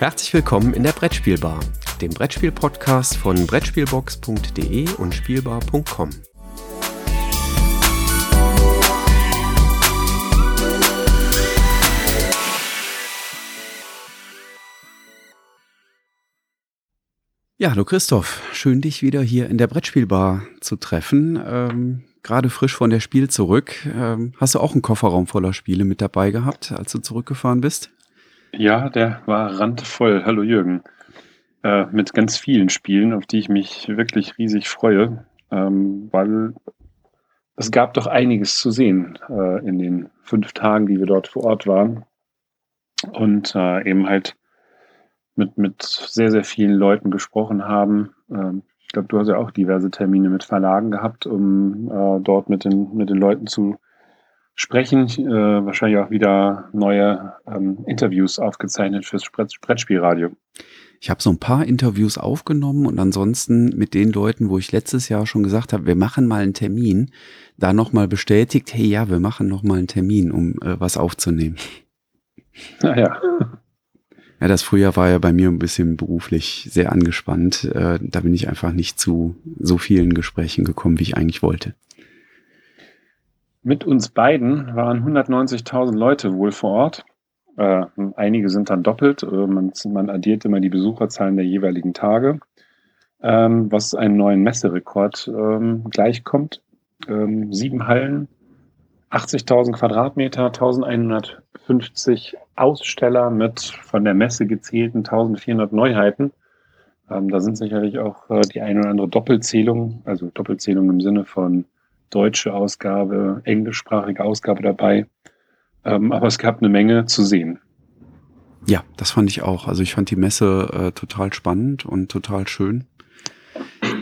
Herzlich willkommen in der Brettspielbar, dem Brettspiel-Podcast von Brettspielbox.de und Spielbar.com. Ja, hallo Christoph, schön dich wieder hier in der Brettspielbar zu treffen. Ähm, Gerade frisch von der Spiel zurück. Ähm, hast du auch einen Kofferraum voller Spiele mit dabei gehabt, als du zurückgefahren bist? Ja, der war randvoll. Hallo Jürgen. Äh, mit ganz vielen Spielen, auf die ich mich wirklich riesig freue, ähm, weil es gab doch einiges zu sehen äh, in den fünf Tagen, die wir dort vor Ort waren. Und äh, eben halt mit, mit sehr, sehr vielen Leuten gesprochen haben. Ähm, ich glaube, du hast ja auch diverse Termine mit Verlagen gehabt, um äh, dort mit den, mit den Leuten zu sprechen. Äh, wahrscheinlich auch wieder neue ähm, Interviews aufgezeichnet fürs Brettspielradio. Ich habe so ein paar Interviews aufgenommen und ansonsten mit den Leuten, wo ich letztes Jahr schon gesagt habe, wir machen mal einen Termin, da nochmal bestätigt, hey ja, wir machen nochmal einen Termin, um äh, was aufzunehmen. Naja. Ja, das Frühjahr war ja bei mir ein bisschen beruflich sehr angespannt. Äh, da bin ich einfach nicht zu so vielen Gesprächen gekommen, wie ich eigentlich wollte. Mit uns beiden waren 190.000 Leute wohl vor Ort. Äh, einige sind dann doppelt. Äh, man, man, addiert immer die Besucherzahlen der jeweiligen Tage, ähm, was einen neuen Messerekord ähm, gleichkommt. Ähm, sieben Hallen, 80.000 Quadratmeter, 1150 Aussteller mit von der Messe gezählten 1400 Neuheiten. Ähm, da sind sicherlich auch äh, die eine oder andere Doppelzählung, also Doppelzählung im Sinne von deutsche Ausgabe, englischsprachige Ausgabe dabei. Ähm, aber es gab eine Menge zu sehen. Ja, das fand ich auch. Also ich fand die Messe äh, total spannend und total schön.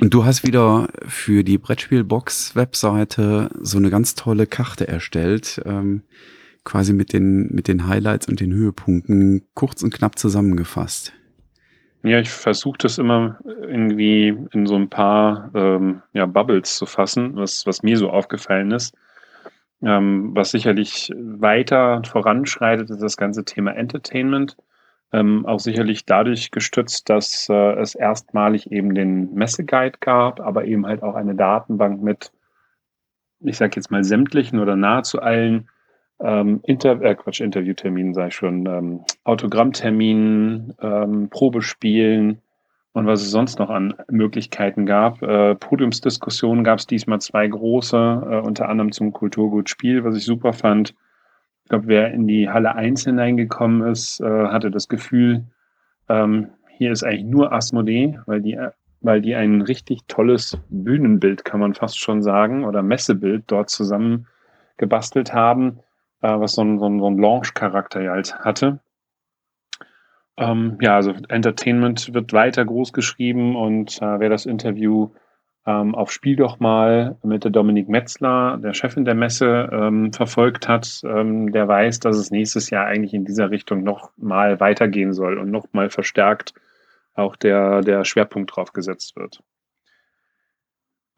Und du hast wieder für die Brettspielbox-Webseite so eine ganz tolle Karte erstellt, ähm, quasi mit den, mit den Highlights und den Höhepunkten kurz und knapp zusammengefasst. Ja, ich versuche das immer irgendwie in so ein paar ähm, ja, Bubbles zu fassen, was, was mir so aufgefallen ist. Ähm, was sicherlich weiter voranschreitet, ist das ganze Thema Entertainment. Ähm, auch sicherlich dadurch gestützt, dass äh, es erstmalig eben den Messeguide gab, aber eben halt auch eine Datenbank mit, ich sage jetzt mal sämtlichen oder nahezu allen ähm, Inter äh, Quatsch, Interviewterminen, sei schon, ähm, Autogrammterminen, ähm, Probespielen und was es sonst noch an Möglichkeiten gab. Äh, Podiumsdiskussionen gab es diesmal zwei große, äh, unter anderem zum Kulturgutspiel, was ich super fand. Ich glaube, wer in die Halle 1 hineingekommen ist, äh, hatte das Gefühl, ähm, hier ist eigentlich nur Asmodee, weil die, weil die ein richtig tolles Bühnenbild, kann man fast schon sagen, oder Messebild dort zusammen gebastelt haben äh, was so ein, so ein, so ein Launch-Charakter halt hatte. Ähm, ja, also Entertainment wird weiter groß geschrieben und äh, wer das Interview ähm, auf Spiel doch mal mit der Dominik Metzler, der Chefin der Messe, ähm, verfolgt hat, ähm, der weiß, dass es nächstes Jahr eigentlich in dieser Richtung noch mal weitergehen soll und noch mal verstärkt auch der, der Schwerpunkt drauf gesetzt wird.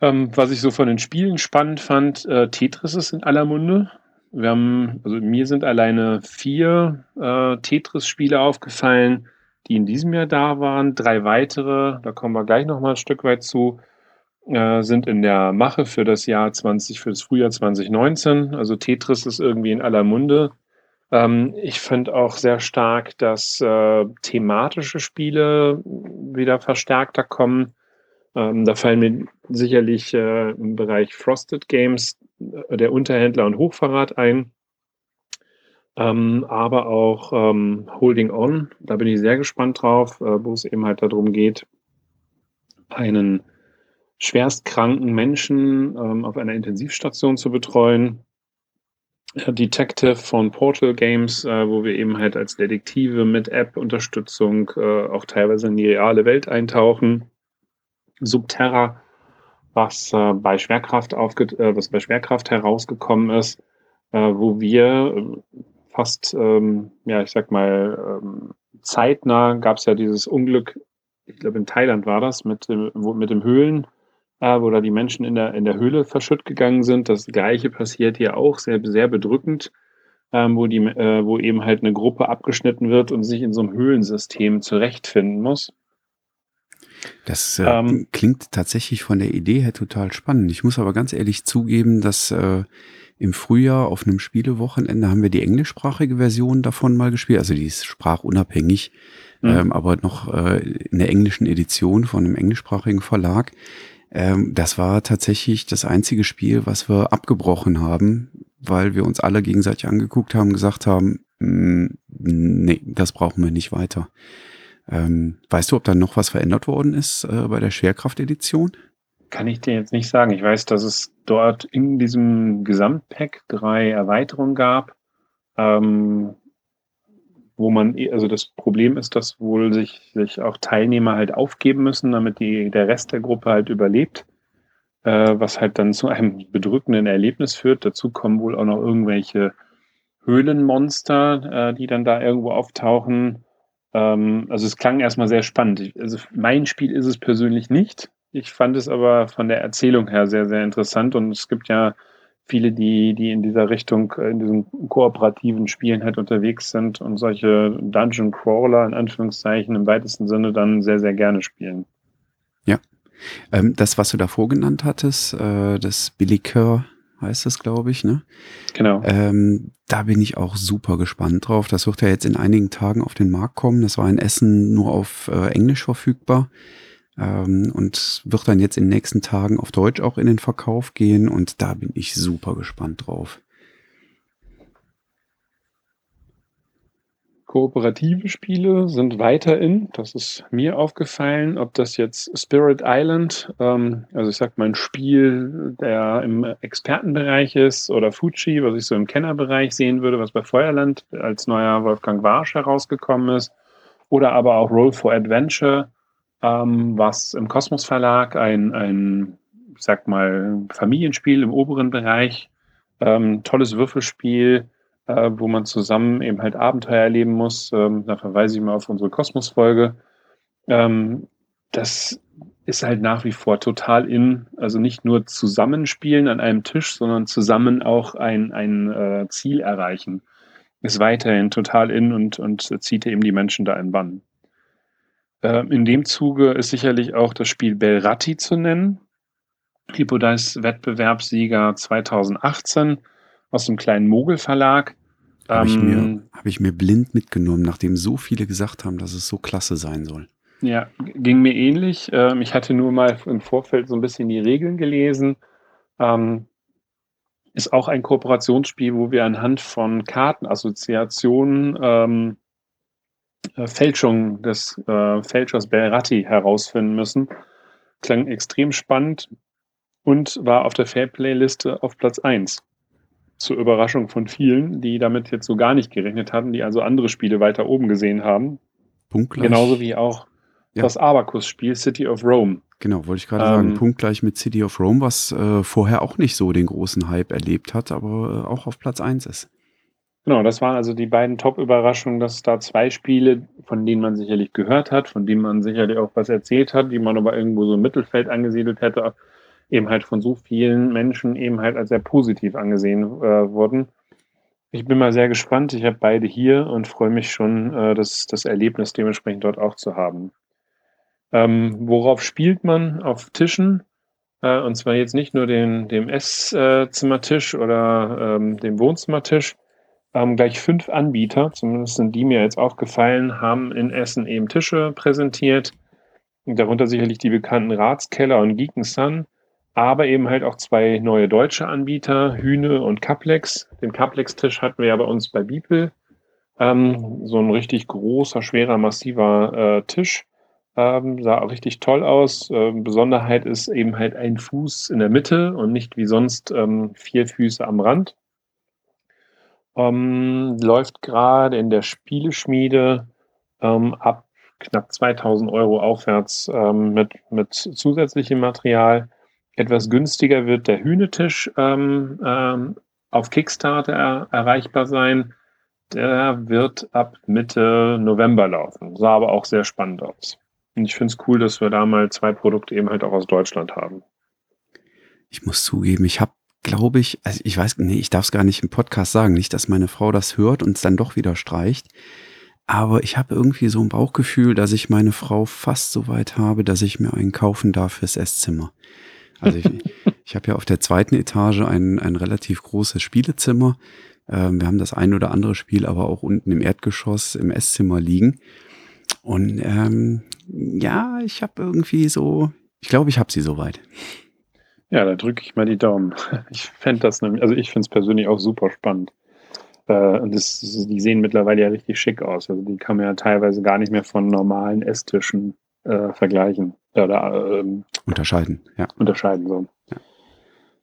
Ähm, was ich so von den Spielen spannend fand, äh, Tetris ist in aller Munde. Wir haben, also mir sind alleine vier äh, Tetris-Spiele aufgefallen, die in diesem Jahr da waren. Drei weitere, da kommen wir gleich noch mal ein Stück weit zu, äh, sind in der Mache für das Jahr 20, für das Frühjahr 2019. Also Tetris ist irgendwie in aller Munde. Ähm, ich finde auch sehr stark, dass äh, thematische Spiele wieder verstärkter kommen. Ähm, da fallen mir sicherlich äh, im Bereich Frosted Games der Unterhändler und Hochverrat ein. Ähm, aber auch ähm, Holding On, da bin ich sehr gespannt drauf, äh, wo es eben halt darum geht, einen schwerstkranken Menschen ähm, auf einer Intensivstation zu betreuen. Äh, Detective von Portal Games, äh, wo wir eben halt als Detektive mit App-Unterstützung äh, auch teilweise in die reale Welt eintauchen. Subterra, was äh, bei Schwerkraft aufge äh, was bei Schwerkraft herausgekommen ist, äh, wo wir äh, fast, ähm, ja, ich sag mal, ähm, zeitnah gab es ja dieses Unglück, ich glaube in Thailand war das, mit dem, wo, mit dem Höhlen, äh, wo da die Menschen in der, in der Höhle verschütt gegangen sind. Das gleiche passiert hier auch, sehr, sehr bedrückend. ähm, wo, die, äh, wo eben halt eine Gruppe abgeschnitten wird und sich in so einem Höhlensystem zurechtfinden muss. Das äh, ähm, klingt tatsächlich von der Idee her total spannend. Ich muss aber ganz ehrlich zugeben, dass äh, im Frühjahr auf einem Spielewochenende haben wir die englischsprachige Version davon mal gespielt. Also die ist sprachunabhängig, mhm. ähm, aber noch äh, in der englischen Edition von einem englischsprachigen Verlag. Ähm, das war tatsächlich das einzige Spiel, was wir abgebrochen haben, weil wir uns alle gegenseitig angeguckt haben, gesagt haben, mm, nee, das brauchen wir nicht weiter. Ähm, weißt du, ob da noch was verändert worden ist äh, bei der Schwerkraft-Edition? Kann ich dir jetzt nicht sagen. Ich weiß, dass es dort in diesem Gesamtpack drei Erweiterungen gab, ähm, wo man, also das Problem ist, dass wohl sich, sich auch Teilnehmer halt aufgeben müssen, damit die, der Rest der Gruppe halt überlebt, äh, was halt dann zu einem bedrückenden Erlebnis führt. Dazu kommen wohl auch noch irgendwelche Höhlenmonster, äh, die dann da irgendwo auftauchen. Ähm, also es klang erstmal sehr spannend. Also mein Spiel ist es persönlich nicht. Ich fand es aber von der Erzählung her sehr, sehr interessant und es gibt ja viele, die, die in dieser Richtung, äh, in diesen kooperativen Spielen halt unterwegs sind und solche Dungeon Crawler in Anführungszeichen im weitesten Sinne dann sehr, sehr gerne spielen. Ja. Ähm, das, was du davor genannt hattest, äh, das Billy Kerr heißt das, glaube ich, ne? Genau. Ähm, da bin ich auch super gespannt drauf. Das wird ja jetzt in einigen Tagen auf den Markt kommen. Das war in Essen nur auf äh, Englisch verfügbar ähm, und wird dann jetzt in den nächsten Tagen auf Deutsch auch in den Verkauf gehen und da bin ich super gespannt drauf. Kooperative Spiele sind weiter in. Das ist mir aufgefallen. Ob das jetzt Spirit Island, ähm, also ich sag mal ein Spiel, der im Expertenbereich ist, oder Fuji, was ich so im Kennerbereich sehen würde, was bei Feuerland als neuer Wolfgang Warsch herausgekommen ist. Oder aber auch Roll for Adventure, ähm, was im Kosmos Verlag ein, ein, ich sag mal, Familienspiel im oberen Bereich, ähm, tolles Würfelspiel, äh, wo man zusammen eben halt Abenteuer erleben muss. Ähm, da verweise ich mal auf unsere Kosmos-Folge. Ähm, das ist halt nach wie vor total in, also nicht nur zusammenspielen an einem Tisch, sondern zusammen auch ein, ein äh, Ziel erreichen. Ist weiterhin total in und, und zieht eben die Menschen da in Bann. Äh, in dem Zuge ist sicherlich auch das Spiel Belratti zu nennen. Hippodice Wettbewerbssieger 2018 aus dem kleinen Mogel Verlag. Habe ich, mir, ähm, hab ich mir blind mitgenommen, nachdem so viele gesagt haben, dass es so klasse sein soll. Ja, ging mir ähnlich. Ähm, ich hatte nur mal im Vorfeld so ein bisschen die Regeln gelesen. Ähm, ist auch ein Kooperationsspiel, wo wir anhand von Kartenassoziationen ähm, äh, Fälschung des äh, Fälschers Belratti herausfinden müssen. Klang extrem spannend und war auf der Fairplay-Liste auf Platz 1 zur Überraschung von vielen, die damit jetzt so gar nicht gerechnet hatten, die also andere Spiele weiter oben gesehen haben. Punktgleich. Genauso wie auch ja. das Abacus-Spiel City of Rome. Genau, wollte ich gerade ähm, sagen. Punktgleich mit City of Rome, was äh, vorher auch nicht so den großen Hype erlebt hat, aber äh, auch auf Platz 1 ist. Genau, das waren also die beiden Top-Überraschungen, dass da zwei Spiele, von denen man sicherlich gehört hat, von denen man sicherlich auch was erzählt hat, die man aber irgendwo so im Mittelfeld angesiedelt hätte, eben halt von so vielen Menschen eben halt als sehr positiv angesehen äh, wurden. Ich bin mal sehr gespannt. Ich habe beide hier und freue mich schon, äh, das, das Erlebnis dementsprechend dort auch zu haben. Ähm, worauf spielt man? Auf Tischen. Äh, und zwar jetzt nicht nur den, dem Esszimmertisch oder ähm, dem Wohnzimmertisch. Ähm, gleich fünf Anbieter, zumindest sind die mir jetzt aufgefallen, haben in Essen eben Tische präsentiert. Darunter sicherlich die bekannten Ratskeller und Geeken Sun aber eben halt auch zwei neue deutsche Anbieter, Hühne und Caplex. Den Caplex-Tisch hatten wir ja bei uns bei Beeple. Ähm, so ein richtig großer, schwerer, massiver äh, Tisch. Ähm, sah auch richtig toll aus. Ähm, Besonderheit ist eben halt ein Fuß in der Mitte und nicht wie sonst ähm, vier Füße am Rand. Ähm, läuft gerade in der Spieleschmiede ähm, ab knapp 2000 Euro aufwärts mit, mit zusätzlichem Material. Etwas günstiger wird der Hühnetisch ähm, ähm, auf Kickstarter er erreichbar sein. Der wird ab Mitte November laufen. Sah aber auch sehr spannend aus. Und ich finde es cool, dass wir da mal zwei Produkte eben halt auch aus Deutschland haben. Ich muss zugeben, ich habe glaube ich, also ich weiß, nee, ich darf es gar nicht im Podcast sagen, nicht, dass meine Frau das hört und es dann doch wieder streicht. Aber ich habe irgendwie so ein Bauchgefühl, dass ich meine Frau fast so weit habe, dass ich mir einen kaufen darf fürs Esszimmer. Also ich, ich habe ja auf der zweiten Etage ein, ein relativ großes Spielezimmer. Ähm, wir haben das ein oder andere Spiel aber auch unten im Erdgeschoss im Esszimmer liegen. Und ähm, ja, ich habe irgendwie so, ich glaube, ich habe sie soweit. Ja, da drücke ich mal die Daumen. Ich fände das nämlich, also ich finde es persönlich auch super spannend. Äh, das, die sehen mittlerweile ja richtig schick aus. Also die kann man ja teilweise gar nicht mehr von normalen Esstischen äh, vergleichen. Oder ähm, unterscheiden, ja. Unterscheiden so. Ja.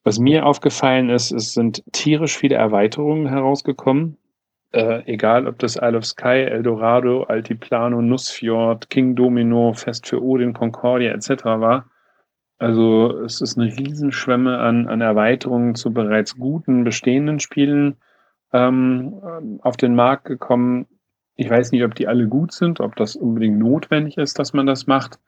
Was mir aufgefallen ist, es sind tierisch viele Erweiterungen herausgekommen. Äh, egal, ob das Isle of Sky, Eldorado, Altiplano, Nussfjord, King Domino, Fest für Odin, Concordia etc. war also es ist eine Riesenschwemme an, an Erweiterungen zu bereits guten bestehenden Spielen ähm, auf den Markt gekommen. Ich weiß nicht, ob die alle gut sind, ob das unbedingt notwendig ist, dass man das macht.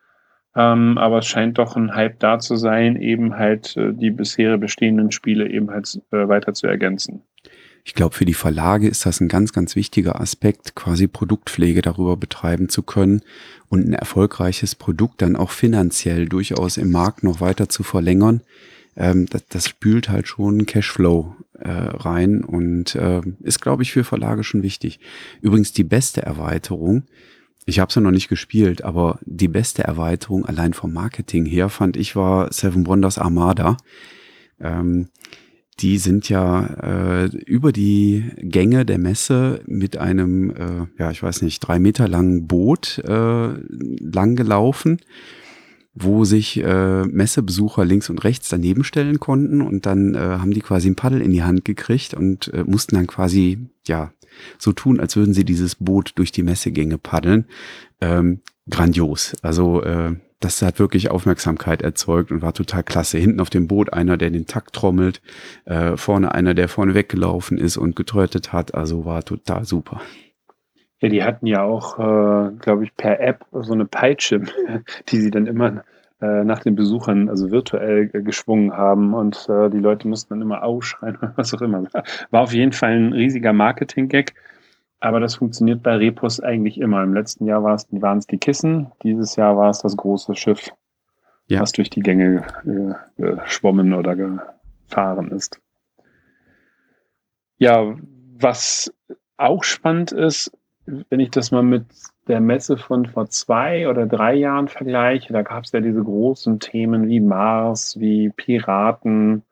Ähm, aber es scheint doch ein Hype da zu sein, eben halt äh, die bisher bestehenden Spiele eben halt äh, weiter zu ergänzen. Ich glaube, für die Verlage ist das ein ganz, ganz wichtiger Aspekt, quasi Produktpflege darüber betreiben zu können und ein erfolgreiches Produkt dann auch finanziell durchaus im Markt noch weiter zu verlängern. Ähm, das, das spült halt schon Cashflow äh, rein und äh, ist, glaube ich, für Verlage schon wichtig. Übrigens die beste Erweiterung, ich habe sie noch nicht gespielt, aber die beste Erweiterung allein vom Marketing her fand ich war Seven Wonders Armada. Ähm, die sind ja äh, über die Gänge der Messe mit einem, äh, ja, ich weiß nicht, drei Meter langen Boot äh, lang gelaufen, wo sich äh, Messebesucher links und rechts daneben stellen konnten und dann äh, haben die quasi ein Paddel in die Hand gekriegt und äh, mussten dann quasi, ja, so tun, als würden sie dieses Boot durch die Messegänge paddeln. Ähm, grandios. Also äh, das hat wirklich Aufmerksamkeit erzeugt und war total klasse. Hinten auf dem Boot einer, der den Takt trommelt, äh, vorne einer, der vorne weggelaufen ist und getrötet hat. Also war total super. Ja, die hatten ja auch, äh, glaube ich, per App so eine Peitsche, die sie dann immer äh, nach den Besuchern, also virtuell äh, geschwungen haben und äh, die Leute mussten dann immer ausschreien oder was auch immer. War auf jeden Fall ein riesiger Marketing-Gag. Aber das funktioniert bei Repos eigentlich immer. Im letzten Jahr waren es die Kissen, dieses Jahr war es das große Schiff, ja. was durch die Gänge äh, geschwommen oder gefahren ist. Ja, was auch spannend ist, wenn ich das mal mit der Messe von vor zwei oder drei Jahren vergleiche, da gab es ja diese großen Themen wie Mars, wie Piraten.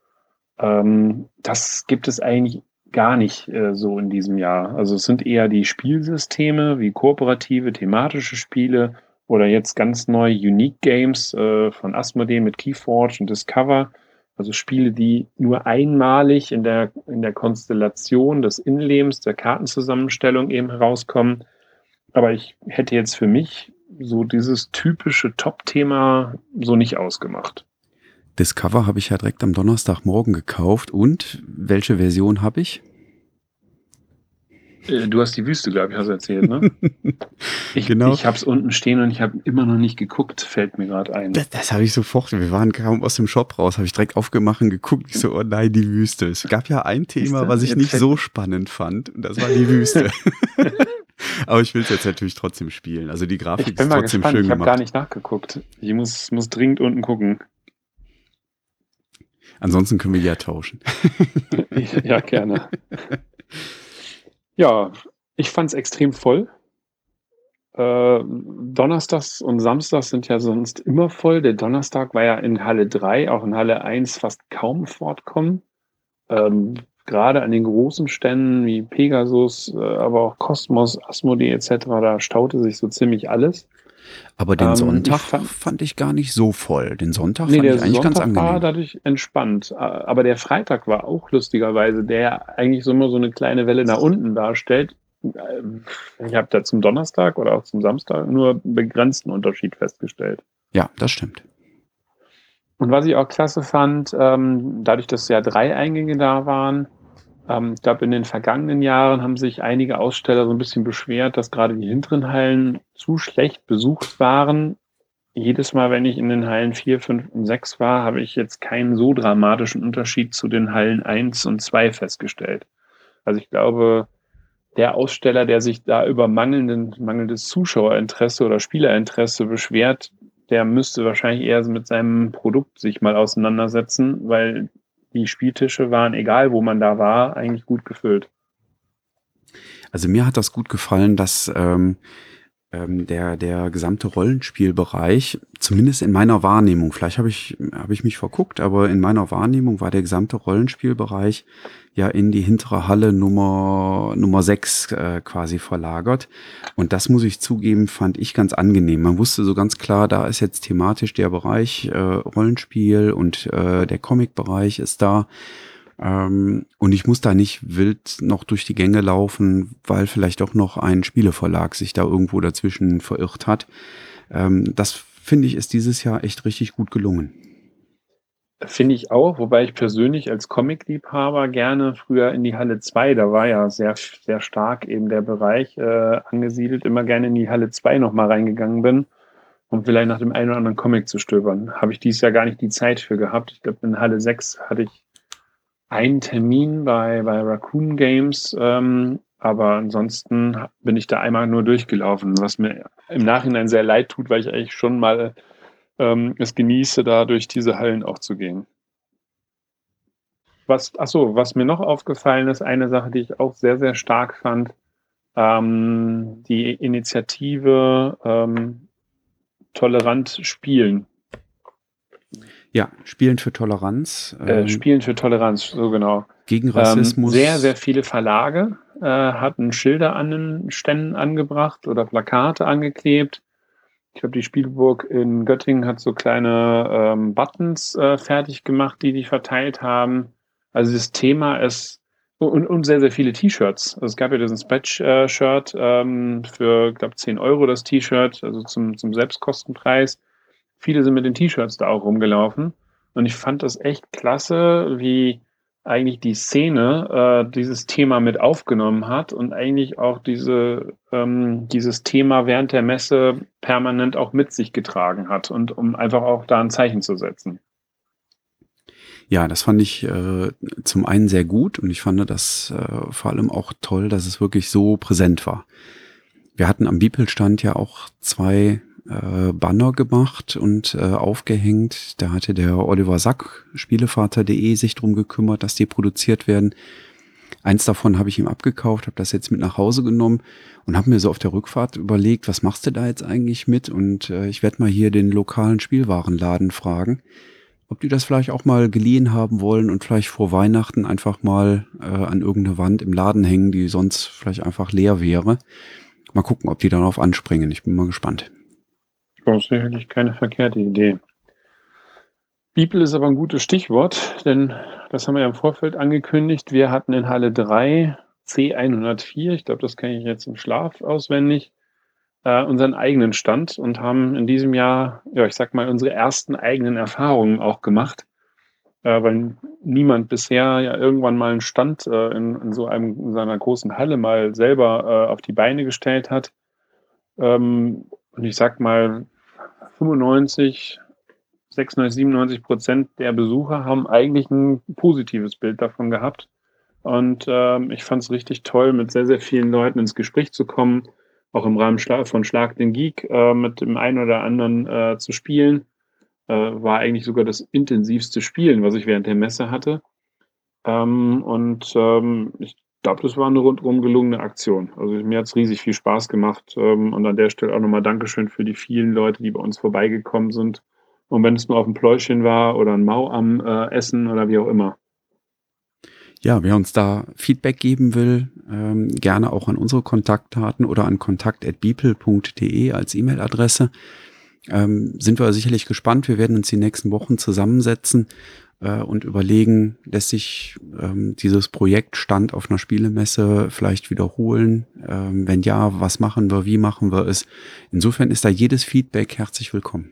Ähm, das gibt es eigentlich gar nicht äh, so in diesem Jahr. Also es sind eher die Spielsysteme wie kooperative, thematische Spiele oder jetzt ganz neu Unique Games äh, von Asmodee mit Keyforge und Discover. Also Spiele, die nur einmalig in der, in der Konstellation des Innenlebens, der Kartenzusammenstellung eben herauskommen. Aber ich hätte jetzt für mich so dieses typische Top-Thema so nicht ausgemacht. Discover habe ich ja direkt am Donnerstagmorgen gekauft. Und welche Version habe ich? Äh, du hast die Wüste, glaube ich, hast du erzählt, ne? Ich, genau. ich habe es unten stehen und ich habe immer noch nicht geguckt, fällt mir gerade ein. Das, das habe ich sofort. Wir waren kaum aus dem Shop raus, habe ich direkt aufgemacht und geguckt. Ich so, oh nein, die Wüste. Es gab ja ein Thema, was ich nicht so spannend fand, und das war die Wüste. Aber ich will es jetzt natürlich trotzdem spielen. Also die Grafik ist trotzdem gespannt. schön ich gemacht. Ich habe gar nicht nachgeguckt. Ich muss, muss dringend unten gucken. Ansonsten können wir ja tauschen. ja, gerne. Ja, ich fand es extrem voll. Äh, Donnerstags und Samstags sind ja sonst immer voll. Der Donnerstag war ja in Halle 3, auch in Halle 1 fast kaum fortkommen. Ähm, Gerade an den großen Ständen wie Pegasus, äh, aber auch Cosmos, Asmodee etc., da staute sich so ziemlich alles. Aber den ähm, Sonntag ich fand, fand, ich gar nicht so voll. Den Sonntag nee, fand ich eigentlich Sonntag ganz angenehm. war dadurch entspannt. Aber der Freitag war auch lustigerweise, der eigentlich so immer so eine kleine Welle nach unten darstellt. Ich habe da zum Donnerstag oder auch zum Samstag nur begrenzten Unterschied festgestellt. Ja, das stimmt. Und was ich auch klasse fand, ähm, dadurch, dass ja drei Eingänge da waren, ähm, ich glaube, in den vergangenen Jahren haben sich einige Aussteller so ein bisschen beschwert, dass gerade die hinteren Hallen zu schlecht besucht waren. jedes Mal, wenn ich in den Hallen 4, 5 und 6 war, habe ich jetzt keinen so dramatischen Unterschied zu den Hallen 1 und 2 festgestellt. Also ich glaube, der Aussteller, der sich da über mangelnden, mangelndes Zuschauerinteresse oder Spielerinteresse beschwert, der müsste wahrscheinlich eher mit seinem Produkt sich mal auseinandersetzen, weil die Spieltische waren, egal wo man da war, eigentlich gut gefüllt. Also mir hat das gut gefallen, dass ähm, ähm, der, der gesamte Rollenspielbereich, zumindest in meiner Wahrnehmung, vielleicht habe ich, habe ich mich verguckt, aber in meiner Wahrnehmung war der gesamte Rollenspielbereich ja in die hintere Halle Nummer, Nummer 6 äh, quasi verlagert. Und das muss ich zugeben, fand ich ganz angenehm. Man wusste so ganz klar, da ist jetzt thematisch der Bereich äh, Rollenspiel und äh, der Comic-Bereich ist da. Ähm, und ich muss da nicht wild noch durch die Gänge laufen, weil vielleicht auch noch ein Spieleverlag sich da irgendwo dazwischen verirrt hat. Ähm, das finde ich ist dieses Jahr echt richtig gut gelungen. Finde ich auch, wobei ich persönlich als Comic-Liebhaber gerne früher in die Halle 2, da war ja sehr, sehr stark eben der Bereich äh, angesiedelt, immer gerne in die Halle 2 nochmal reingegangen bin, um vielleicht nach dem einen oder anderen Comic zu stöbern. Habe ich dieses Jahr gar nicht die Zeit für gehabt. Ich glaube, in Halle 6 hatte ich einen Termin bei, bei Raccoon Games, ähm, aber ansonsten bin ich da einmal nur durchgelaufen, was mir im Nachhinein sehr leid tut, weil ich eigentlich schon mal ähm, es genieße, da durch diese Hallen auch zu gehen. Was, ach so, was mir noch aufgefallen ist, eine Sache, die ich auch sehr, sehr stark fand, ähm, die Initiative ähm, Tolerant Spielen. Ja, Spielen für Toleranz. Äh, ähm, Spielen für Toleranz, so genau. Gegen Rassismus. Ähm, sehr, sehr viele Verlage äh, hatten Schilder an den Ständen angebracht oder Plakate angeklebt. Ich glaube, die Spielburg in Göttingen hat so kleine ähm, Buttons äh, fertig gemacht, die die verteilt haben. Also das Thema ist und, und sehr, sehr viele T-Shirts. Also es gab ja diesen Spatch-Shirt ähm, für, glaube 10 Euro das T-Shirt, also zum, zum Selbstkostenpreis viele sind mit den T-Shirts da auch rumgelaufen. Und ich fand das echt klasse, wie eigentlich die Szene äh, dieses Thema mit aufgenommen hat und eigentlich auch diese, ähm, dieses Thema während der Messe permanent auch mit sich getragen hat und um einfach auch da ein Zeichen zu setzen. Ja, das fand ich äh, zum einen sehr gut und ich fand das äh, vor allem auch toll, dass es wirklich so präsent war. Wir hatten am Bibelstand ja auch zwei äh, Banner gemacht und äh, aufgehängt. Da hatte der Oliver Sack, Spielevater.de, sich drum gekümmert, dass die produziert werden. Eins davon habe ich ihm abgekauft, habe das jetzt mit nach Hause genommen und habe mir so auf der Rückfahrt überlegt, was machst du da jetzt eigentlich mit? Und äh, ich werde mal hier den lokalen Spielwarenladen fragen, ob die das vielleicht auch mal geliehen haben wollen und vielleicht vor Weihnachten einfach mal äh, an irgendeine Wand im Laden hängen, die sonst vielleicht einfach leer wäre. Mal gucken, ob die darauf anspringen. Ich bin mal gespannt. Das ist sicherlich keine verkehrte Idee. Bibel ist aber ein gutes Stichwort, denn das haben wir ja im Vorfeld angekündigt. Wir hatten in Halle 3 C104, ich glaube, das kenne ich jetzt im Schlaf auswendig, äh, unseren eigenen Stand und haben in diesem Jahr, ja, ich sag mal, unsere ersten eigenen Erfahrungen auch gemacht, äh, weil niemand bisher ja irgendwann mal einen Stand äh, in, in, so einem, in seiner großen Halle mal selber äh, auf die Beine gestellt hat. Ähm, und ich sag mal, 95, 96, 97 Prozent der Besucher haben eigentlich ein positives Bild davon gehabt. Und ähm, ich fand es richtig toll, mit sehr, sehr vielen Leuten ins Gespräch zu kommen, auch im Rahmen von Schlag den Geek äh, mit dem einen oder anderen äh, zu spielen. Äh, war eigentlich sogar das intensivste Spielen, was ich während der Messe hatte. Ähm, und ähm, ich glaube, das war eine rundum gelungene Aktion. Also mir hat es riesig viel Spaß gemacht. Ähm, und an der Stelle auch nochmal Dankeschön für die vielen Leute, die bei uns vorbeigekommen sind. Und wenn es nur auf ein Pläuschen war oder ein Mau am äh, Essen oder wie auch immer. Ja, wer uns da Feedback geben will, ähm, gerne auch an unsere Kontaktdaten oder an kontakt.beeple.de als E-Mail-Adresse. Ähm, sind wir sicherlich gespannt. Wir werden uns die nächsten Wochen zusammensetzen äh, und überlegen, lässt sich ähm, dieses Projekt Stand auf einer Spielemesse vielleicht wiederholen? Ähm, wenn ja, was machen wir, wie machen wir es? Insofern ist da jedes Feedback herzlich willkommen.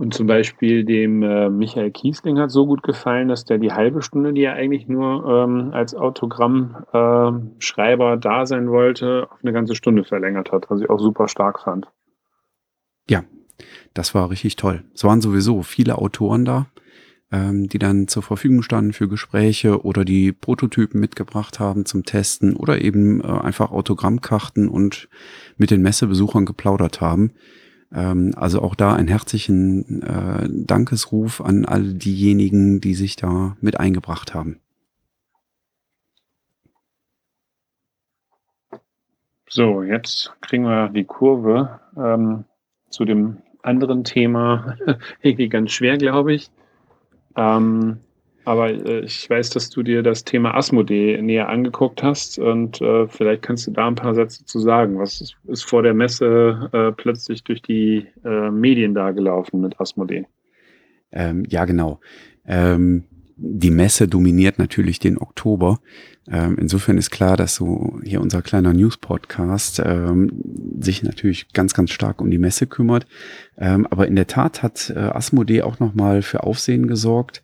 Und zum Beispiel dem äh, Michael Kiesling hat so gut gefallen, dass der die halbe Stunde, die er eigentlich nur ähm, als Autogrammschreiber äh, da sein wollte, auf eine ganze Stunde verlängert hat, was ich auch super stark fand. Ja, das war richtig toll. Es waren sowieso viele Autoren da, ähm, die dann zur Verfügung standen für Gespräche oder die Prototypen mitgebracht haben zum Testen oder eben äh, einfach Autogrammkarten und mit den Messebesuchern geplaudert haben. Ähm, also auch da einen herzlichen äh, Dankesruf an all diejenigen, die sich da mit eingebracht haben. So, jetzt kriegen wir die Kurve ähm, zu dem anderen Thema. Irgendwie ganz schwer, glaube ich. Ähm, aber äh, ich weiß, dass du dir das Thema Asmodee näher angeguckt hast und äh, vielleicht kannst du da ein paar Sätze zu sagen. Was ist, ist vor der Messe äh, plötzlich durch die äh, Medien da gelaufen mit Asmodee? Ähm, ja, genau. Ähm, die Messe dominiert natürlich den Oktober. Ähm, insofern ist klar, dass so hier unser kleiner News-Podcast ähm, sich natürlich ganz, ganz stark um die Messe kümmert. Ähm, aber in der Tat hat äh, Asmodee auch nochmal für Aufsehen gesorgt.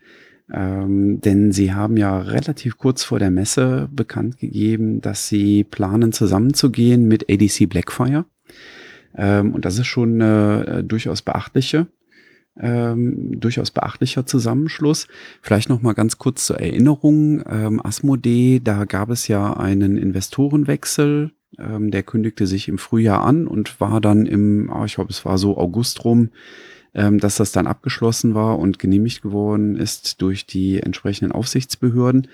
Ähm, denn sie haben ja relativ kurz vor der Messe bekannt gegeben, dass sie planen zusammenzugehen mit ADC Blackfire. Ähm, und das ist schon äh, durchaus beachtliche ähm, durchaus beachtlicher Zusammenschluss. Vielleicht noch mal ganz kurz zur Erinnerung. Ähm, Asmodee, da gab es ja einen Investorenwechsel. Ähm, der kündigte sich im Frühjahr an und war dann im, oh, ich glaube, es war so August rum, ähm, dass das dann abgeschlossen war und genehmigt geworden ist durch die entsprechenden Aufsichtsbehörden.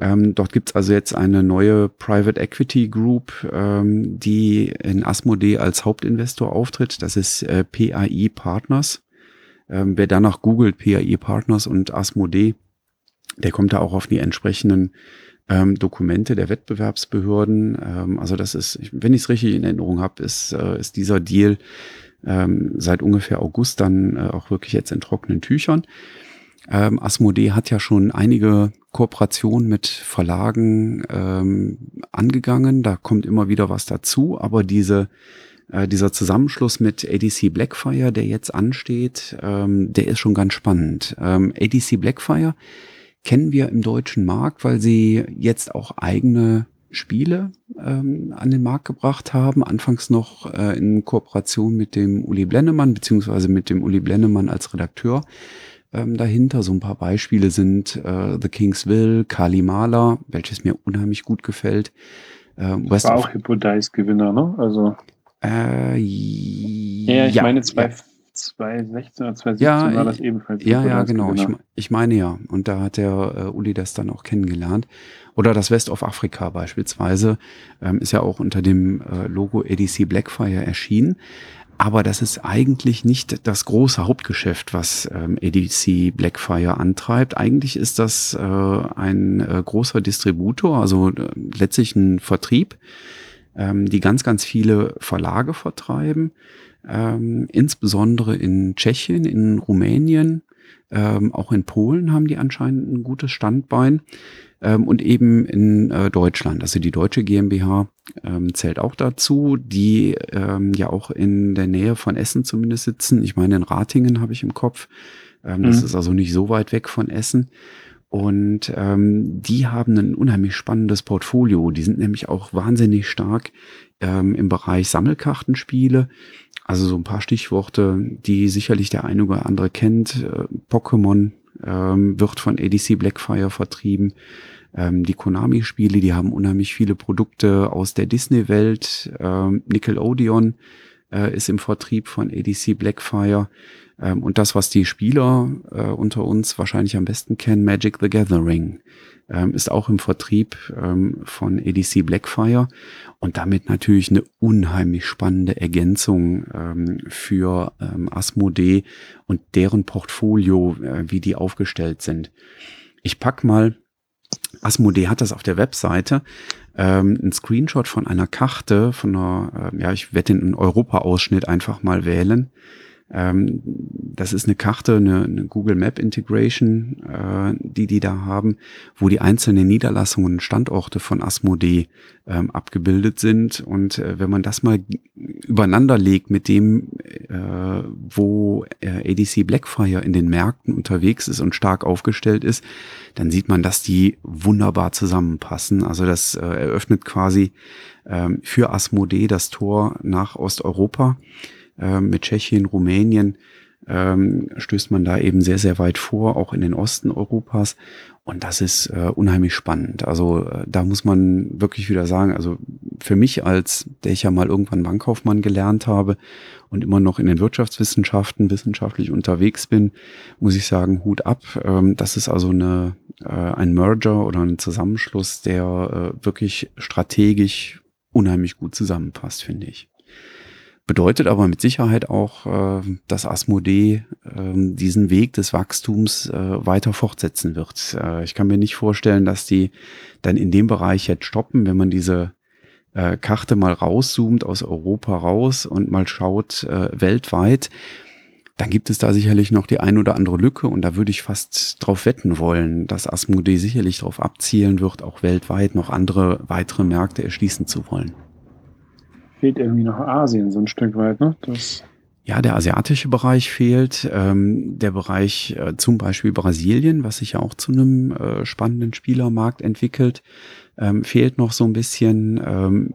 Ähm, dort gibt's also jetzt eine neue Private Equity Group, ähm, die in Asmodee als Hauptinvestor auftritt. Das ist äh, PAI Partners. Ähm, wer danach googelt, PAI Partners und Asmodee, der kommt da auch auf die entsprechenden ähm, Dokumente der Wettbewerbsbehörden. Ähm, also das ist, wenn ich es richtig in Erinnerung habe, ist, äh, ist dieser Deal ähm, seit ungefähr August dann äh, auch wirklich jetzt in trockenen Tüchern. Ähm, Asmodee hat ja schon einige Kooperationen mit Verlagen ähm, angegangen. Da kommt immer wieder was dazu, aber diese äh, dieser Zusammenschluss mit ADC Blackfire, der jetzt ansteht, ähm, der ist schon ganz spannend. Ähm, ADC Blackfire kennen wir im deutschen Markt, weil sie jetzt auch eigene Spiele ähm, an den Markt gebracht haben. Anfangs noch äh, in Kooperation mit dem Uli Blennemann, beziehungsweise mit dem Uli Blennemann als Redakteur ähm, dahinter. So ein paar Beispiele sind äh, The King's Will, Kalimala, welches mir unheimlich gut gefällt. Äh, West war auch Hippodice-Gewinner, ne? Also äh, ja, ich ja, meine, zwei, ja. 2016 oder 2017 ja, war das ebenfalls. Ja, ja, genau. Ich, ich, meine ja. Und da hat der äh, Uli das dann auch kennengelernt. Oder das West of Africa beispielsweise ähm, ist ja auch unter dem äh, Logo ADC Blackfire erschienen. Aber das ist eigentlich nicht das große Hauptgeschäft, was ähm, ADC Blackfire antreibt. Eigentlich ist das äh, ein äh, großer Distributor, also äh, letztlich ein Vertrieb ähm, die ganz, ganz viele Verlage vertreiben, ähm, insbesondere in Tschechien, in Rumänien, ähm, auch in Polen haben die anscheinend ein gutes Standbein ähm, und eben in äh, Deutschland. Also die deutsche GmbH ähm, zählt auch dazu, die ähm, ja auch in der Nähe von Essen zumindest sitzen. Ich meine, in Ratingen habe ich im Kopf. Ähm, mhm. Das ist also nicht so weit weg von Essen. Und ähm, die haben ein unheimlich spannendes Portfolio. Die sind nämlich auch wahnsinnig stark ähm, im Bereich Sammelkartenspiele. Also so ein paar Stichworte, die sicherlich der eine oder andere kennt. Äh, Pokémon ähm, wird von ADC Blackfire vertrieben. Ähm, die Konami-Spiele, die haben unheimlich viele Produkte aus der Disney-Welt. Ähm, Nickelodeon äh, ist im Vertrieb von ADC Blackfire. Ähm, und das, was die Spieler äh, unter uns wahrscheinlich am besten kennen, Magic the Gathering, ähm, ist auch im Vertrieb ähm, von ADC Blackfire und damit natürlich eine unheimlich spannende Ergänzung ähm, für ähm, Asmodee und deren Portfolio, äh, wie die aufgestellt sind. Ich pack mal, Asmodee hat das auf der Webseite, ähm, ein Screenshot von einer Karte, von einer, ja, ich werde den Europa-Ausschnitt einfach mal wählen. Ähm, das ist eine Karte, eine, eine Google Map Integration, äh, die die da haben, wo die einzelnen Niederlassungen und Standorte von Asmodee ähm, abgebildet sind. Und äh, wenn man das mal übereinander legt mit dem, äh, wo äh, ADC Blackfire in den Märkten unterwegs ist und stark aufgestellt ist, dann sieht man, dass die wunderbar zusammenpassen. Also das äh, eröffnet quasi ähm, für Asmodee das Tor nach Osteuropa äh, mit Tschechien, Rumänien, ähm, stößt man da eben sehr, sehr weit vor, auch in den Osten Europas. Und das ist äh, unheimlich spannend. Also äh, da muss man wirklich wieder sagen, also für mich als, der ich ja mal irgendwann Bankkaufmann gelernt habe und immer noch in den Wirtschaftswissenschaften wissenschaftlich unterwegs bin, muss ich sagen, Hut ab. Ähm, das ist also eine, äh, ein Merger oder ein Zusammenschluss, der äh, wirklich strategisch unheimlich gut zusammenpasst, finde ich. Bedeutet aber mit Sicherheit auch, äh, dass Asmodee äh, diesen Weg des Wachstums äh, weiter fortsetzen wird. Äh, ich kann mir nicht vorstellen, dass die dann in dem Bereich jetzt stoppen, wenn man diese Karte mal rauszoomt aus Europa raus und mal schaut weltweit. Dann gibt es da sicherlich noch die ein oder andere Lücke und da würde ich fast drauf wetten wollen, dass Asmodee sicherlich darauf abzielen wird, auch weltweit noch andere weitere Märkte erschließen zu wollen fehlt irgendwie noch Asien so ein Stück weit, ne? Das ja, der asiatische Bereich fehlt, ähm, der Bereich äh, zum Beispiel Brasilien, was sich ja auch zu einem äh, spannenden Spielermarkt entwickelt, ähm, fehlt noch so ein bisschen. Ähm,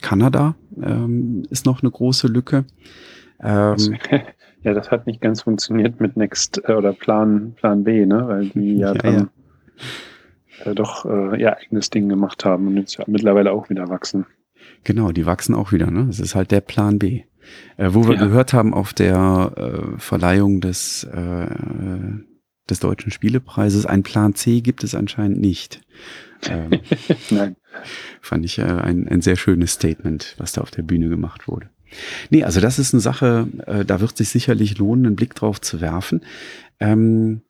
Kanada ähm, ist noch eine große Lücke. Ähm, ja, das hat nicht ganz funktioniert mit Next äh, oder Plan Plan B, ne? Weil die ja, ja dann ja. Äh, doch äh, ihr eigenes Ding gemacht haben und jetzt ja mittlerweile auch wieder wachsen. Genau, die wachsen auch wieder. Ne? Das ist halt der Plan B. Äh, wo wir ja. gehört haben auf der äh, Verleihung des, äh, des Deutschen Spielepreises, ein Plan C gibt es anscheinend nicht. Ähm, Nein. Fand ich äh, ein, ein sehr schönes Statement, was da auf der Bühne gemacht wurde. Nee, also das ist eine Sache, äh, da wird sich sicherlich lohnen, einen Blick drauf zu werfen. Ähm,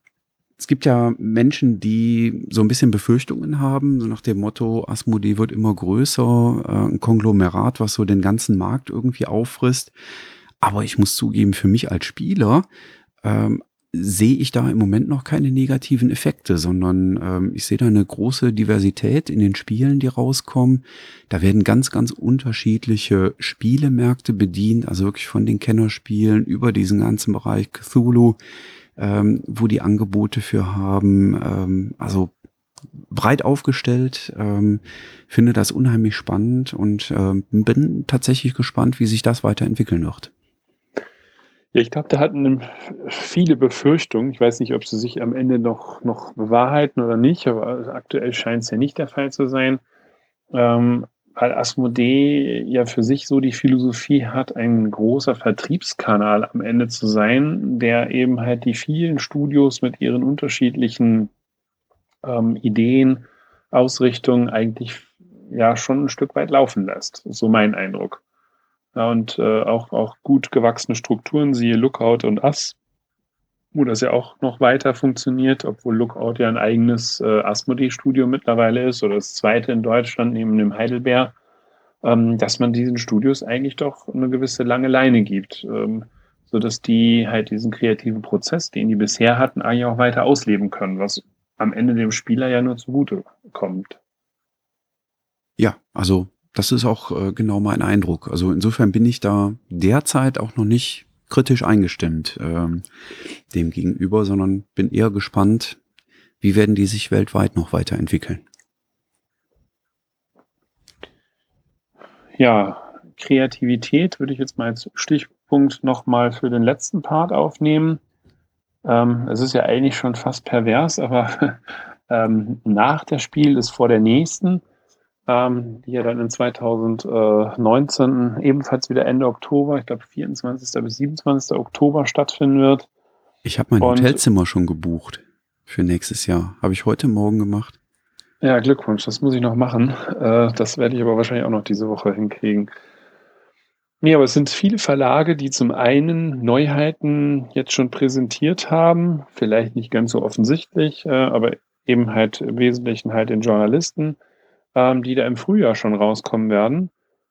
es gibt ja Menschen, die so ein bisschen Befürchtungen haben, so nach dem Motto, Asmodee wird immer größer, äh, ein Konglomerat, was so den ganzen Markt irgendwie auffrisst. Aber ich muss zugeben, für mich als Spieler ähm, sehe ich da im Moment noch keine negativen Effekte, sondern ähm, ich sehe da eine große Diversität in den Spielen, die rauskommen. Da werden ganz, ganz unterschiedliche Spielemärkte bedient, also wirklich von den Kennerspielen über diesen ganzen Bereich Cthulhu ähm, wo die Angebote für haben. Ähm, also breit aufgestellt, ähm, finde das unheimlich spannend und ähm, bin tatsächlich gespannt, wie sich das weiterentwickeln wird. Ja, ich glaube, da hatten viele Befürchtungen. Ich weiß nicht, ob sie sich am Ende noch, noch bewahrheiten oder nicht, aber aktuell scheint es ja nicht der Fall zu sein. Ähm, weil Asmodee ja für sich so die Philosophie hat, ein großer Vertriebskanal am Ende zu sein, der eben halt die vielen Studios mit ihren unterschiedlichen ähm, Ideen, Ausrichtungen eigentlich ja schon ein Stück weit laufen lässt. So mein Eindruck. Ja, und äh, auch, auch gut gewachsene Strukturen, siehe Lookout und Ass, wo das ja auch noch weiter funktioniert, obwohl Lookout ja ein eigenes äh, Asmodee-Studio mittlerweile ist oder das zweite in Deutschland neben dem Heidelberg, ähm, dass man diesen Studios eigentlich doch eine gewisse lange Leine gibt, ähm, sodass die halt diesen kreativen Prozess, den die bisher hatten, eigentlich auch weiter ausleben können, was am Ende dem Spieler ja nur zugute kommt. Ja, also das ist auch äh, genau mein Eindruck. Also insofern bin ich da derzeit auch noch nicht kritisch eingestimmt ähm, dem gegenüber, sondern bin eher gespannt, wie werden die sich weltweit noch weiterentwickeln. Ja, Kreativität würde ich jetzt mal als Stichpunkt nochmal für den letzten Part aufnehmen. Ähm, es ist ja eigentlich schon fast pervers, aber ähm, nach der Spiel ist vor der nächsten ähm, die ja dann in 2019 ebenfalls wieder Ende Oktober, ich glaube 24. bis 27. Oktober stattfinden wird. Ich habe mein Und, Hotelzimmer schon gebucht für nächstes Jahr. Habe ich heute Morgen gemacht. Ja, Glückwunsch, das muss ich noch machen. Äh, das werde ich aber wahrscheinlich auch noch diese Woche hinkriegen. Nee, aber es sind viele Verlage, die zum einen Neuheiten jetzt schon präsentiert haben, vielleicht nicht ganz so offensichtlich, äh, aber eben halt im Wesentlichen halt den Journalisten ähm, die da im Frühjahr schon rauskommen werden.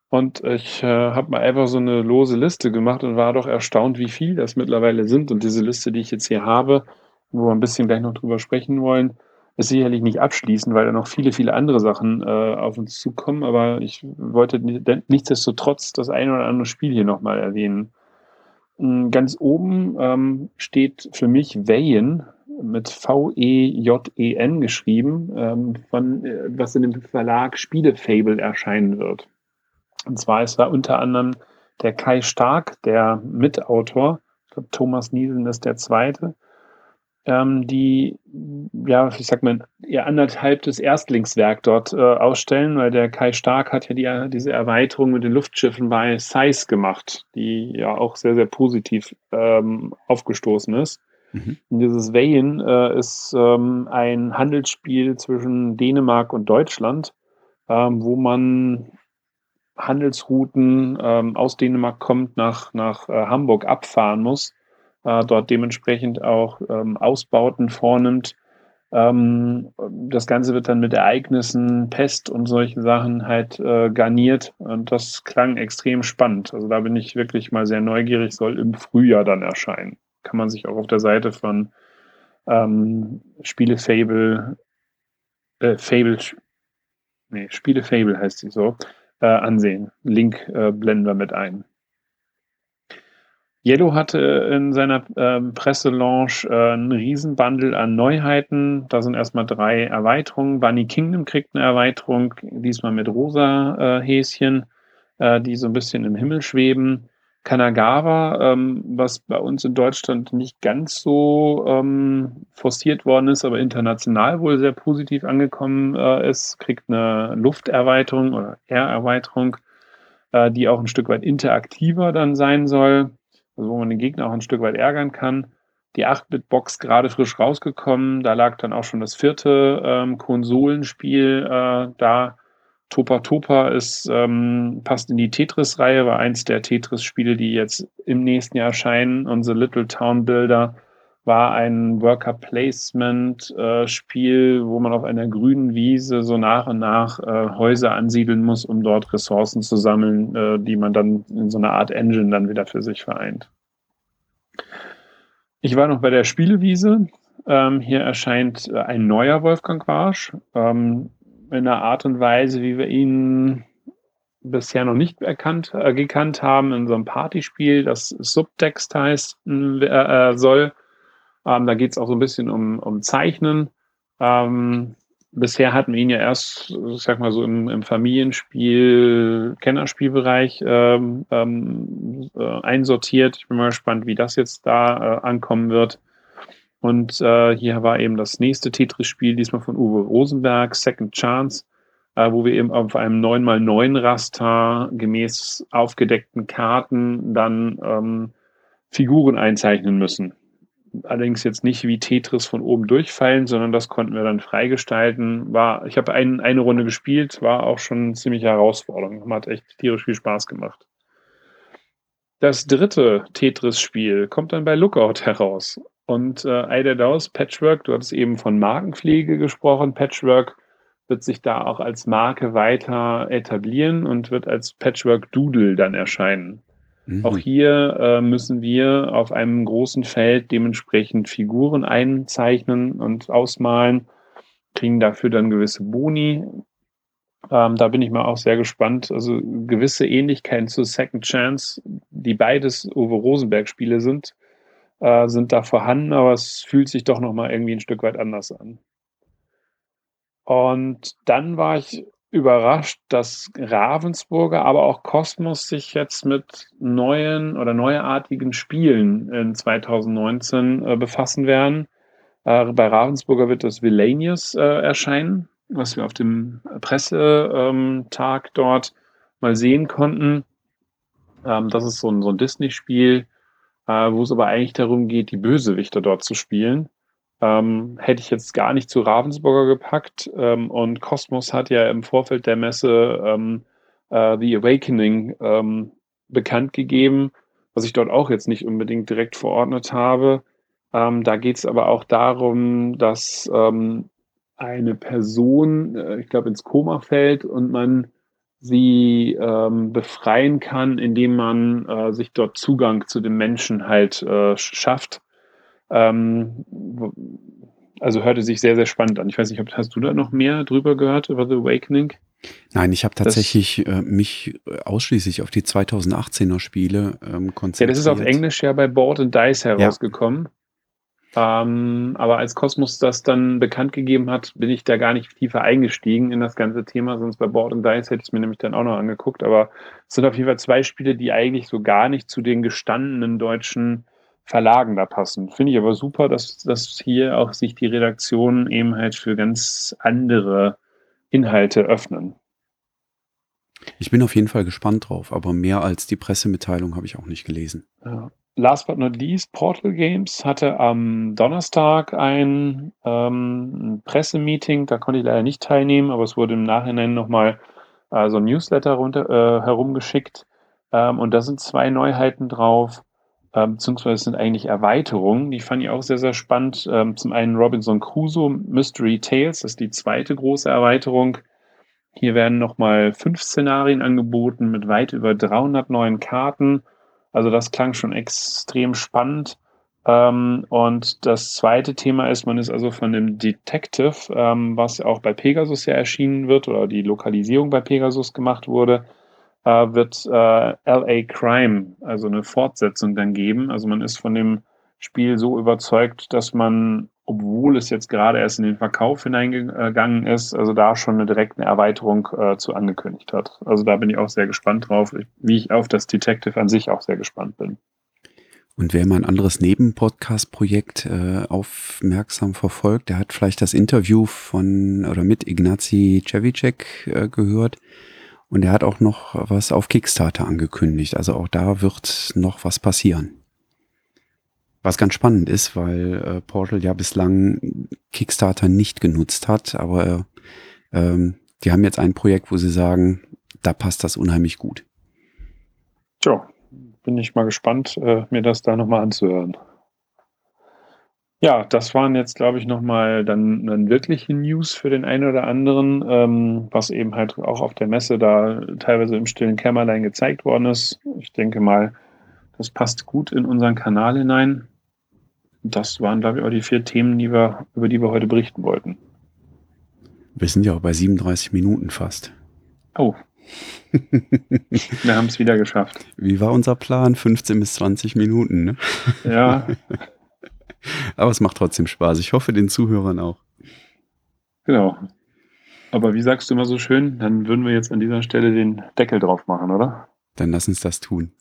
Und ich äh, habe mal einfach so eine lose Liste gemacht und war doch erstaunt, wie viel das mittlerweile sind. Und diese Liste, die ich jetzt hier habe, wo wir ein bisschen gleich noch drüber sprechen wollen, ist sicherlich nicht abschließend, weil da noch viele, viele andere Sachen äh, auf uns zukommen. Aber ich wollte nichtsdestotrotz das ein oder andere Spiel hier nochmal erwähnen. Hm, ganz oben ähm, steht für mich Vayen mit V-E-J-E-N geschrieben, ähm, von, äh, was in dem Verlag Spielefable erscheinen wird. Und zwar ist da unter anderem der Kai Stark, der Mitautor, ich glaube Thomas Niesen ist der zweite, ähm, die, ja, ich sag mal, ihr anderthalbtes Erstlingswerk dort äh, ausstellen, weil der Kai Stark hat ja die, diese Erweiterung mit den Luftschiffen bei Size gemacht, die ja auch sehr, sehr positiv ähm, aufgestoßen ist. Mhm. Und dieses Vein äh, ist ähm, ein Handelsspiel zwischen Dänemark und Deutschland, ähm, wo man Handelsrouten ähm, aus Dänemark kommt, nach, nach äh, Hamburg abfahren muss äh, dort dementsprechend auch ähm, Ausbauten vornimmt. Ähm, das Ganze wird dann mit Ereignissen, Pest und solchen Sachen halt äh, garniert und das klang extrem spannend. Also da bin ich wirklich mal sehr neugierig, soll im Frühjahr dann erscheinen. Kann man sich auch auf der Seite von ähm, Spiele Fable, äh, Fable, nee, Spiele Fable heißt sie so, äh, ansehen. Link äh, blenden wir mit ein. Yellow hatte in seiner ähm, Presselaunch äh, einen Riesenbundle an Neuheiten. Da sind erstmal drei Erweiterungen. Bunny Kingdom kriegt eine Erweiterung, diesmal mit rosa äh, Häschen, äh, die so ein bisschen im Himmel schweben. Kanagawa, ähm, was bei uns in Deutschland nicht ganz so ähm, forciert worden ist, aber international wohl sehr positiv angekommen äh, ist, kriegt eine Lufterweiterung oder Air-Erweiterung, äh, die auch ein Stück weit interaktiver dann sein soll also wo man den Gegner auch ein Stück weit ärgern kann. Die 8-Bit-Box gerade frisch rausgekommen, da lag dann auch schon das vierte ähm, Konsolenspiel äh, da. Topa Topa ist, ähm, passt in die Tetris-Reihe, war eins der Tetris-Spiele, die jetzt im nächsten Jahr erscheinen. Und The Little Town Builder war ein Worker Placement äh, wo man auf einer grünen Wiese so nach und nach äh, Häuser ansiedeln muss, um dort Ressourcen zu sammeln, äh, die man dann in so einer Art Engine dann wieder für sich vereint. Ich war noch bei der Spielewiese. Ähm, hier erscheint äh, ein neuer Wolfgang Warsch ähm, in einer Art und Weise, wie wir ihn bisher noch nicht erkannt, äh, gekannt haben, in so einem Partyspiel, das Subtext heißt, äh, soll. Ähm, da geht es auch so ein bisschen um, um Zeichnen. Ähm, bisher hatten wir ihn ja erst, ich sag mal so im, im Familienspiel, Kennerspielbereich ähm, ähm, äh, einsortiert. Ich bin mal gespannt, wie das jetzt da äh, ankommen wird. Und äh, hier war eben das nächste Tetris-Spiel, diesmal von Uwe Rosenberg, Second Chance, äh, wo wir eben auf einem 9x9 Raster gemäß aufgedeckten Karten dann ähm, Figuren einzeichnen müssen allerdings jetzt nicht wie Tetris von oben durchfallen, sondern das konnten wir dann freigestalten. War, ich habe ein, eine Runde gespielt, war auch schon eine ziemliche Herausforderung. Hat echt tierisch viel Spaß gemacht. Das dritte Tetris-Spiel kommt dann bei Lookout heraus. Und äh, Eider Daus, Patchwork, du hattest eben von Markenpflege gesprochen. Patchwork wird sich da auch als Marke weiter etablieren und wird als Patchwork Doodle dann erscheinen. Mhm. Auch hier äh, müssen wir auf einem großen Feld dementsprechend Figuren einzeichnen und ausmalen, kriegen dafür dann gewisse Boni. Ähm, da bin ich mal auch sehr gespannt. Also gewisse Ähnlichkeiten zu Second Chance, die beides Uwe Rosenberg-Spiele sind, äh, sind da vorhanden, aber es fühlt sich doch nochmal irgendwie ein Stück weit anders an. Und dann war ich überrascht, dass Ravensburger, aber auch Kosmos sich jetzt mit neuen oder neuartigen Spielen in 2019 äh, befassen werden. Äh, bei Ravensburger wird das Villanius äh, erscheinen, was wir auf dem Pressetag dort mal sehen konnten. Ähm, das ist so ein, so ein Disney-Spiel, äh, wo es aber eigentlich darum geht, die Bösewichter dort zu spielen. Ähm, hätte ich jetzt gar nicht zu Ravensburger gepackt. Ähm, und Cosmos hat ja im Vorfeld der Messe ähm, äh, The Awakening ähm, bekannt gegeben, was ich dort auch jetzt nicht unbedingt direkt verordnet habe. Ähm, da geht es aber auch darum, dass ähm, eine Person, äh, ich glaube, ins Koma fällt und man sie befreien kann, indem man äh, sich dort Zugang zu den Menschen halt äh, schafft ähm, also hörte sich sehr, sehr spannend an. Ich weiß nicht, hast du da noch mehr drüber gehört, über The Awakening? Nein, ich habe tatsächlich äh, mich äh, ausschließlich auf die 2018er Spiele ähm, konzentriert. Ja, das ist auf Englisch ja bei Board and Dice herausgekommen. Ähm, aber als Cosmos das dann bekannt gegeben hat, bin ich da gar nicht tiefer eingestiegen in das ganze Thema. Sonst bei Board and Dice hätte ich es mir nämlich dann auch noch angeguckt. Aber es sind auf jeden Fall zwei Spiele, die eigentlich so gar nicht zu den gestandenen deutschen Verlagen da passen. Finde ich aber super, dass, dass hier auch sich die Redaktionen eben halt für ganz andere Inhalte öffnen. Ich bin auf jeden Fall gespannt drauf, aber mehr als die Pressemitteilung habe ich auch nicht gelesen. Ja. Last but not least, Portal Games hatte am Donnerstag ein, ähm, Pressemeeting, da konnte ich leider nicht teilnehmen, aber es wurde im Nachhinein nochmal äh, so ein Newsletter runter, äh, herumgeschickt. Ähm, und da sind zwei Neuheiten drauf, äh, beziehungsweise sind eigentlich Erweiterungen, die fand ich auch sehr, sehr spannend. Ähm, zum einen Robinson Crusoe Mystery Tales, das ist die zweite große Erweiterung. Hier werden nochmal fünf Szenarien angeboten mit weit über 300 neuen Karten also das klang schon extrem spannend. Ähm, und das zweite Thema ist, man ist also von dem Detective, ähm, was auch bei Pegasus ja erschienen wird oder die Lokalisierung bei Pegasus gemacht wurde, äh, wird äh, LA Crime, also eine Fortsetzung dann geben. Also man ist von dem Spiel so überzeugt, dass man obwohl es jetzt gerade erst in den Verkauf hineingegangen ist, also da schon eine direkte Erweiterung äh, zu angekündigt hat. Also da bin ich auch sehr gespannt drauf, wie ich auf das Detective an sich auch sehr gespannt bin. Und wer mal ein anderes Nebenpodcast-Projekt äh, aufmerksam verfolgt, der hat vielleicht das Interview von oder mit Ignazi Cevicek äh, gehört. Und er hat auch noch was auf Kickstarter angekündigt. Also auch da wird noch was passieren. Was ganz spannend ist, weil äh, Portal ja bislang Kickstarter nicht genutzt hat, aber ähm, die haben jetzt ein Projekt, wo sie sagen, da passt das unheimlich gut. Tja, bin ich mal gespannt, äh, mir das da nochmal anzuhören. Ja, das waren jetzt, glaube ich, nochmal dann, dann wirkliche News für den einen oder anderen, ähm, was eben halt auch auf der Messe da teilweise im stillen Kämmerlein gezeigt worden ist. Ich denke mal, das passt gut in unseren Kanal hinein das waren, glaube ich, auch die vier Themen, die wir, über die wir heute berichten wollten. Wir sind ja auch bei 37 Minuten fast. Oh. wir haben es wieder geschafft. Wie war unser Plan? 15 bis 20 Minuten, ne? Ja. Aber es macht trotzdem Spaß. Ich hoffe, den Zuhörern auch. Genau. Aber wie sagst du immer so schön, dann würden wir jetzt an dieser Stelle den Deckel drauf machen, oder? Dann lass uns das tun.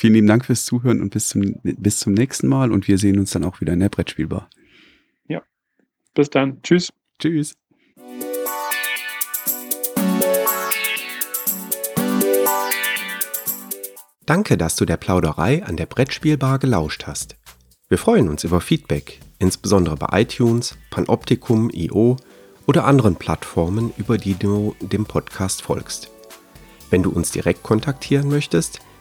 Vielen lieben Dank fürs Zuhören und bis zum, bis zum nächsten Mal und wir sehen uns dann auch wieder in der Brettspielbar. Ja. Bis dann. Tschüss. Tschüss. Danke, dass du der Plauderei an der Brettspielbar gelauscht hast. Wir freuen uns über Feedback, insbesondere bei iTunes, Panoptikum, IO oder anderen Plattformen, über die du dem Podcast folgst. Wenn du uns direkt kontaktieren möchtest,